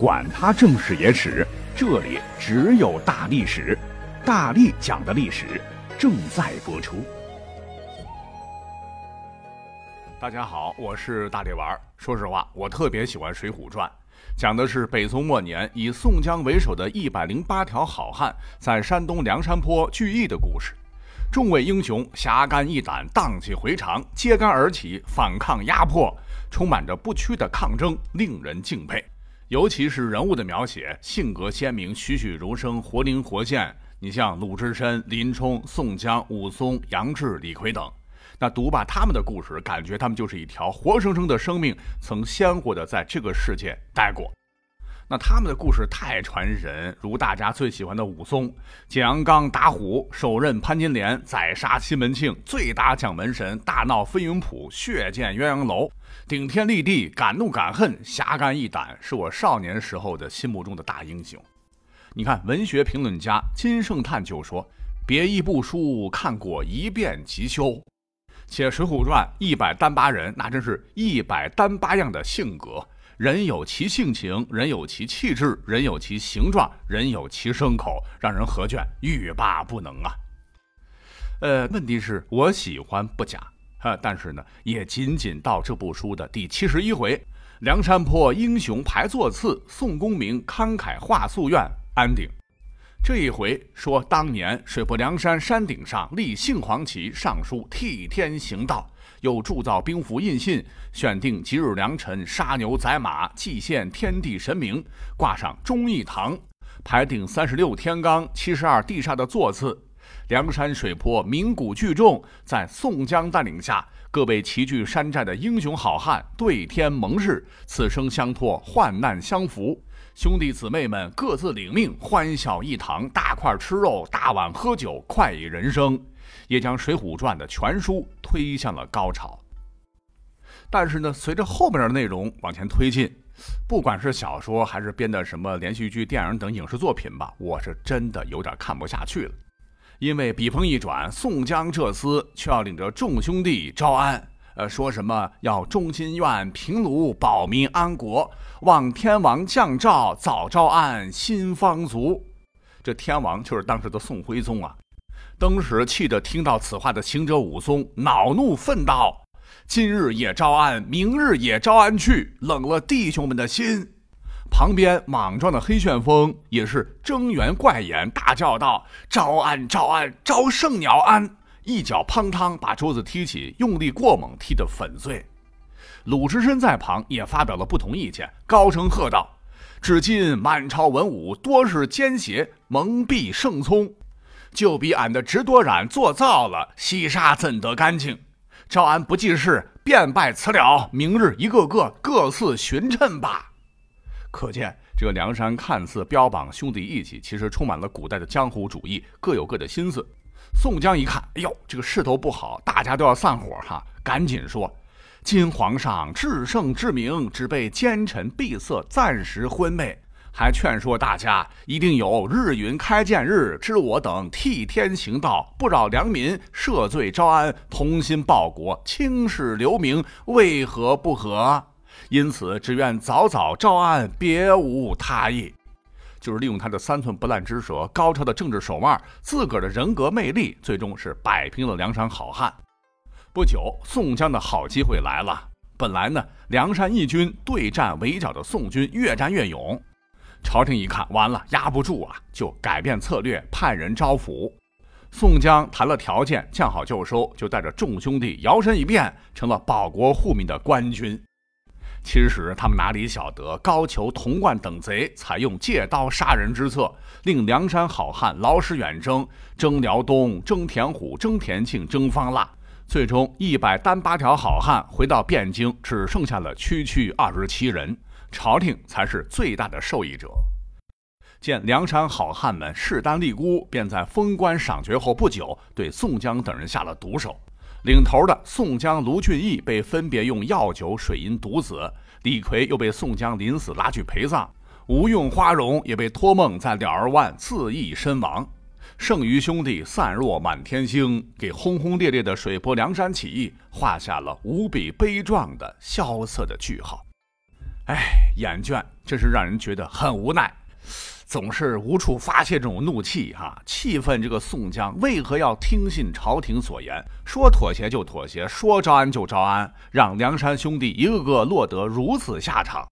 管他正史野史，这里只有大历史，大力讲的历史正在播出。大家好，我是大力丸儿。说实话，我特别喜欢《水浒传》，讲的是北宋末年以宋江为首的一百零八条好汉在山东梁山坡聚义的故事。众位英雄侠肝义胆，荡气回肠，揭竿而起，反抗压迫，充满着不屈的抗争，令人敬佩。尤其是人物的描写，性格鲜明，栩栩如生，活灵活现。你像鲁智深、林冲、宋江、武松、杨志、李逵等，那读罢他们的故事，感觉他们就是一条活生生的生命，曾鲜活的在这个世界待过。那他们的故事太传神，如大家最喜欢的武松，建阳冈打虎，手刃潘金莲，宰杀西门庆，醉打蒋门神，大闹飞云浦，血溅鸳鸯楼，顶天立地，敢怒敢恨，侠肝义胆，是我少年时候的心目中的大英雄。你看，文学评论家金圣叹就说：“别一部书看过一遍即休。”且《水浒传》一百单八人，那真是一百单八样的性格。人有其性情，人有其气质，人有其形状，人有其牲口，让人何卷，欲罢不能啊！呃，问题是我喜欢不假，哈，但是呢，也仅仅到这部书的第七十一回，梁山泊英雄排座次，宋公明慷慨画夙愿，安定。这一回说，当年水泊梁山山顶上立杏黄旗，上书替天行道。又铸造兵符印信，选定吉日良辰，杀牛宰马，祭献天地神明，挂上忠义堂，排定三十六天罡、七十二地煞的座次。梁山水泊名古聚众，在宋江带领下，各位齐聚山寨的英雄好汉对天盟誓，此生相托，患难相扶。兄弟姊妹们各自领命，欢笑一堂，大块吃肉，大碗喝酒，快意人生。也将《水浒传》的全书推向了高潮。但是呢，随着后面的内容往前推进，不管是小说还是编的什么连续剧、电影等影视作品吧，我是真的有点看不下去了。因为笔锋一转，宋江这厮却要领着众兄弟招安，呃，说什么要忠心愿平卢，保民安国，望天王降诏，早招安新方族。这天王就是当时的宋徽宗啊。当时气得听到此话的行者武松恼怒愤道：“今日也招安，明日也招安去，冷了弟兄们的心。”旁边莽撞的黑旋风也是睁圆怪眼，大叫道：“招安，招安，招圣鸟安！”一脚砰汤把桌子踢起，用力过猛，踢得粉碎。鲁智深在旁也发表了不同意见，高声喝道：“至今满朝文武多是奸邪，蒙蔽圣聪。”就比俺的直多染做造了，西沙怎得干净？招安不济事，便拜辞了。明日一个个各自巡称吧。可见这个梁山看似标榜兄弟义气，其实充满了古代的江湖主义，各有各的心思。宋江一看，哎呦，这个势头不好，大家都要散伙哈，赶紧说：“今皇上至圣至明，只被奸臣闭塞，暂时昏昧。”还劝说大家一定有日云开见日，知我等替天行道，不扰良民，赦罪招安，同心报国，青史留名，为何不和？因此只愿早早招安，别无他意。就是利用他的三寸不烂之舌、高超的政治手腕、自个儿的人格魅力，最终是摆平了梁山好汉。不久，宋江的好机会来了。本来呢，梁山义军对战围剿的宋军越战越勇。朝廷一看，完了，压不住啊，就改变策略，派人招抚。宋江谈了条件，见好就收，就带着众兄弟摇身一变，成了保国护民的官军。其实他们哪里晓得，高俅、童贯等贼采用借刀杀人之策，令梁山好汉劳师远征，征辽东，征田虎，征田庆，征方腊。最终一百单八条好汉回到汴京，只剩下了区区二十七人。朝廷才是最大的受益者。见梁山好汉们势单力孤，便在封官赏爵后不久，对宋江等人下了毒手。领头的宋江、卢俊义被分别用药酒、水银毒死，李逵又被宋江临死拉去陪葬，吴用、花荣也被托梦在鸟儿湾自缢身亡。剩余兄弟散落满天星，给轰轰烈烈的水泊梁山起义画下了无比悲壮的萧瑟的句号。哎，眼倦，真是让人觉得很无奈，总是无处发泄这种怒气哈，气愤这个宋江为何要听信朝廷所言，说妥协就妥协，说招安就招安，让梁山兄弟一个个落得如此下场。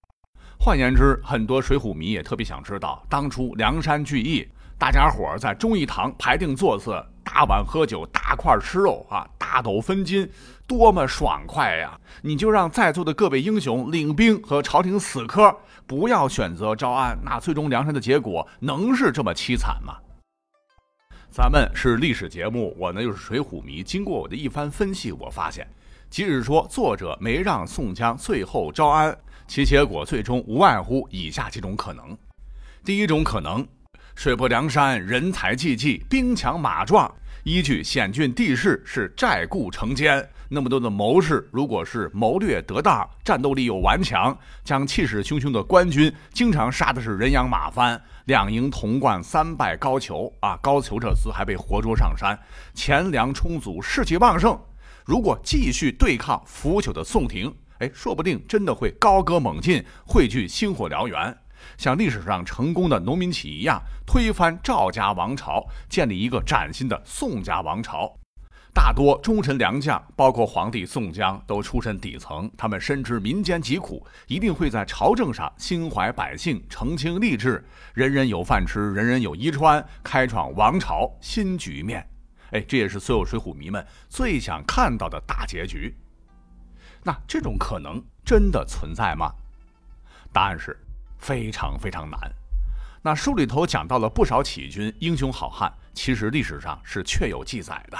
换言之，很多水浒迷也特别想知道，当初梁山聚义，大家伙在忠义堂排定座次。大碗喝酒，大块吃肉啊，大斗分金，多么爽快呀！你就让在座的各位英雄领兵和朝廷死磕，不要选择招安，那最终梁山的结果能是这么凄惨吗？咱们是历史节目，我呢又是水浒迷。经过我的一番分析，我发现，即使说作者没让宋江最后招安，其结果最终无外乎以下几种可能：第一种可能。水泊梁山，人才济济，兵强马壮。依据险峻地势，是寨固城坚。那么多的谋士，如果是谋略得当，战斗力又顽强，将气势汹汹的官军，经常杀的是人仰马翻。两营同贯，三败高俅啊！高俅这厮还被活捉上山，钱粮充足，士气旺盛。如果继续对抗腐朽的宋廷，哎，说不定真的会高歌猛进，汇聚星火燎原。像历史上成功的农民起义一样，推翻赵家王朝，建立一个崭新的宋家王朝。大多忠臣良将，包括皇帝宋江，都出身底层，他们深知民间疾苦，一定会在朝政上心怀百姓，澄清吏治，人人有饭吃，人人有衣穿，开创王朝新局面。哎，这也是所有水浒迷们最想看到的大结局。那这种可能真的存在吗？答案是。非常非常难。那书里头讲到了不少起义军英雄好汉，其实历史上是确有记载的。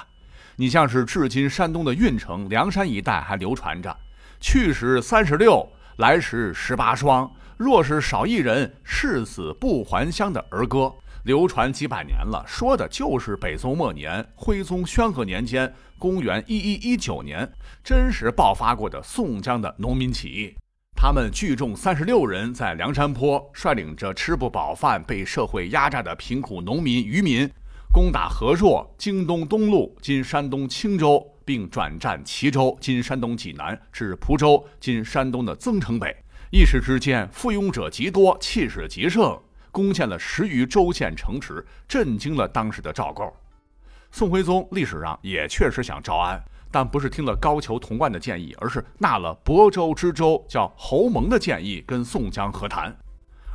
你像是至今山东的运城、梁山一带还流传着“去时三十六，来时十八双，若是少一人，誓死不还乡”的儿歌，流传几百年了。说的就是北宋末年徽宗宣和年间，公元一一一九年，真实爆发过的宋江的农民起义。他们聚众三十六人，在梁山坡率领着吃不饱饭、被社会压榨的贫苦农民、渔民，攻打河朔、京东东路（今山东青州），并转战齐州（今山东济南）至蒲州（今山东的增城北）。一时之间，附庸者极多，气势极盛，攻陷了十余州县城池，震惊了当时的赵构。宋徽宗历史上也确实想招安。但不是听了高俅童贯的建议，而是纳了亳州知州叫侯蒙的建议，跟宋江和谈。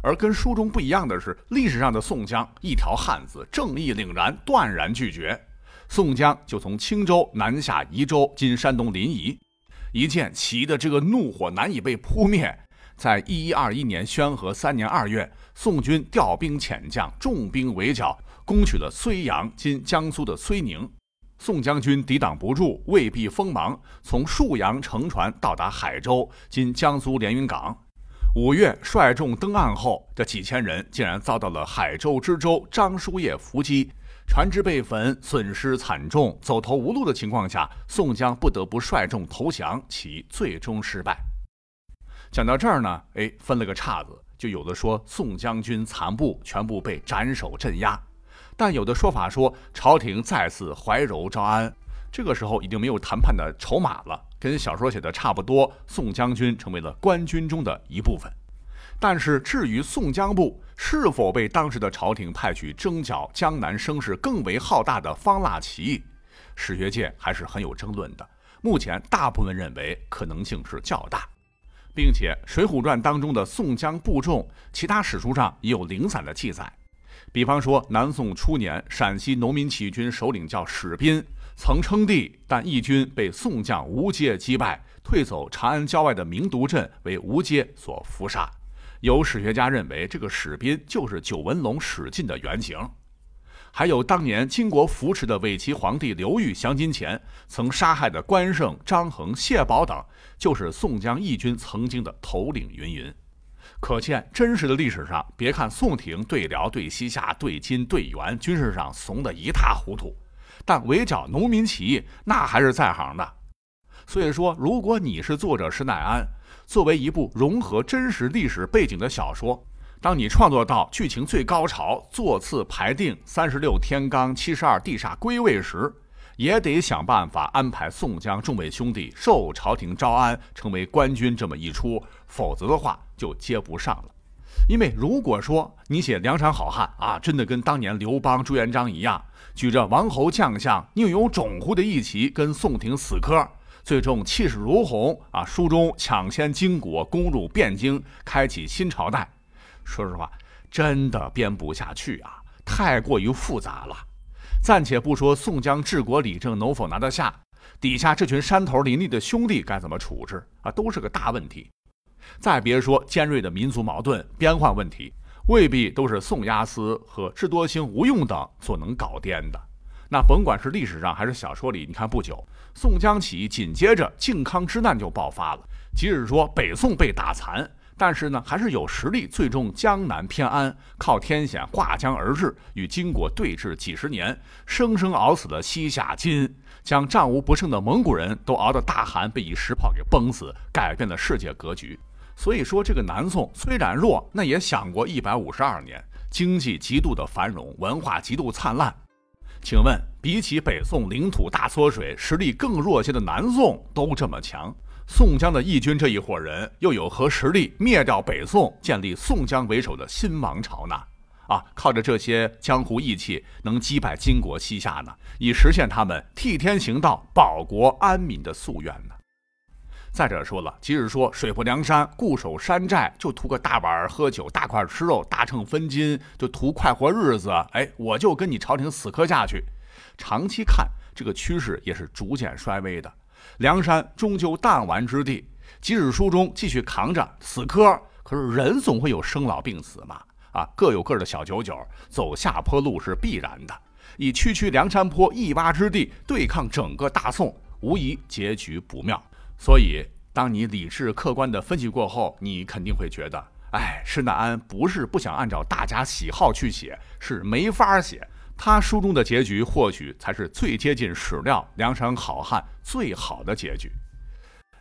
而跟书中不一样的是，历史上的宋江一条汉子，正义凛然，断然拒绝。宋江就从青州南下宜州（今山东临沂），一见齐的这个怒火难以被扑灭，在一一二一年宣和三年二月，宋军调兵遣将，重兵围剿，攻取了睢阳（今江苏的睢宁）。宋将军抵挡不住，未避锋芒，从沭阳乘船到达海州（今江苏连云港）。五月率众登岸后，这几千人竟然遭到了海州知州张叔夜伏击，船只被焚，损失惨重。走投无路的情况下，宋江不得不率众投降，其最终失败。讲到这儿呢，哎，分了个岔子，就有的说宋将军残部全部被斩首镇压。但有的说法说，朝廷再次怀柔招安，这个时候已经没有谈判的筹码了，跟小说写的差不多。宋将军成为了官军中的一部分。但是至于宋江部是否被当时的朝廷派去征剿江南声势更为浩大的方腊起义，史学界还是很有争论的。目前大部分认为可能性是较大，并且《水浒传》当中的宋江部众，其他史书上也有零散的记载。比方说，南宋初年，陕西农民起义军首领叫史斌，曾称帝，但义军被宋将吴阶击败，退走长安郊外的明独镇，为吴阶所伏杀。有史学家认为，这个史斌就是九纹龙史进的原型。还有当年金国扶持的伪齐皇帝刘裕降金前，曾杀害的关胜、张衡、谢宝等，就是宋江义军曾经的头领。云云。可见，真实的历史上，别看宋廷对辽、对西夏、对金、对元，军事上怂得一塌糊涂，但围剿农民起义那还是在行的。所以说，如果你是作者施耐庵，作为一部融合真实历史背景的小说，当你创作到剧情最高潮、座次排定、三十六天罡、七十二地煞归位时，也得想办法安排宋江众位兄弟受朝廷招安，成为官军这么一出，否则的话就接不上了。因为如果说你写梁山好汉啊，真的跟当年刘邦、朱元璋一样，举着王侯将相、宁有种乎的义旗跟宋廷死磕，最终气势如虹啊，书中抢先金国，攻入汴京，开启新朝代。说实话，真的编不下去啊，太过于复杂了。暂且不说宋江治国理政能否拿得下，底下这群山头林立的兄弟该怎么处置啊，都是个大问题。再别说尖锐的民族矛盾、边患问题，未必都是宋押司和智多星、吴用等所能搞掂的。那甭管是历史上还是小说里，你看不久宋江起义，紧接着靖康之难就爆发了。即使说北宋被打残，但是呢，还是有实力，最终江南偏安，靠天险划江而治，与金国对峙几十年，生生熬死了西夏金，将战无不胜的蒙古人都熬得大汗被一石炮给崩死，改变了世界格局。所以说，这个南宋虽然弱，那也享过一百五十二年，经济极度的繁荣，文化极度灿烂。请问，比起北宋领土大缩水、实力更弱些的南宋都这么强，宋江的义军这一伙人又有何实力灭掉北宋，建立宋江为首的新王朝呢？啊，靠着这些江湖义气，能击败金国西夏呢，以实现他们替天行道、保国安民的夙愿呢？再者说了，即使说水泊梁山，固守山寨，就图个大碗喝酒、大块吃肉、大秤分金，就图快活日子。哎，我就跟你朝廷死磕下去。长期看，这个趋势也是逐渐衰微的。梁山终究弹丸之地，即使书中继续扛着死磕，可是人总会有生老病死嘛。啊，各有各的小九九，走下坡路是必然的。以区区梁山坡一洼之地对抗整个大宋，无疑结局不妙。所以，当你理智客观的分析过后，你肯定会觉得，哎，施耐庵不是不想按照大家喜好去写，是没法写。他书中的结局或许才是最接近史料梁山好汉最好的结局。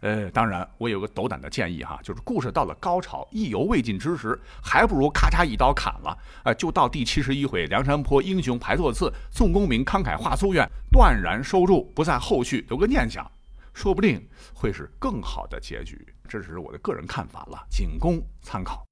呃，当然，我有个斗胆的建议哈，就是故事到了高潮意犹未尽之时，还不如咔嚓一刀砍了，呃，就到第七十一回梁山坡英雄排座次，宋公明慷慨画夙愿，断然收住，不在后续留个念想。说不定会是更好的结局，这只是我的个人看法了，仅供参考。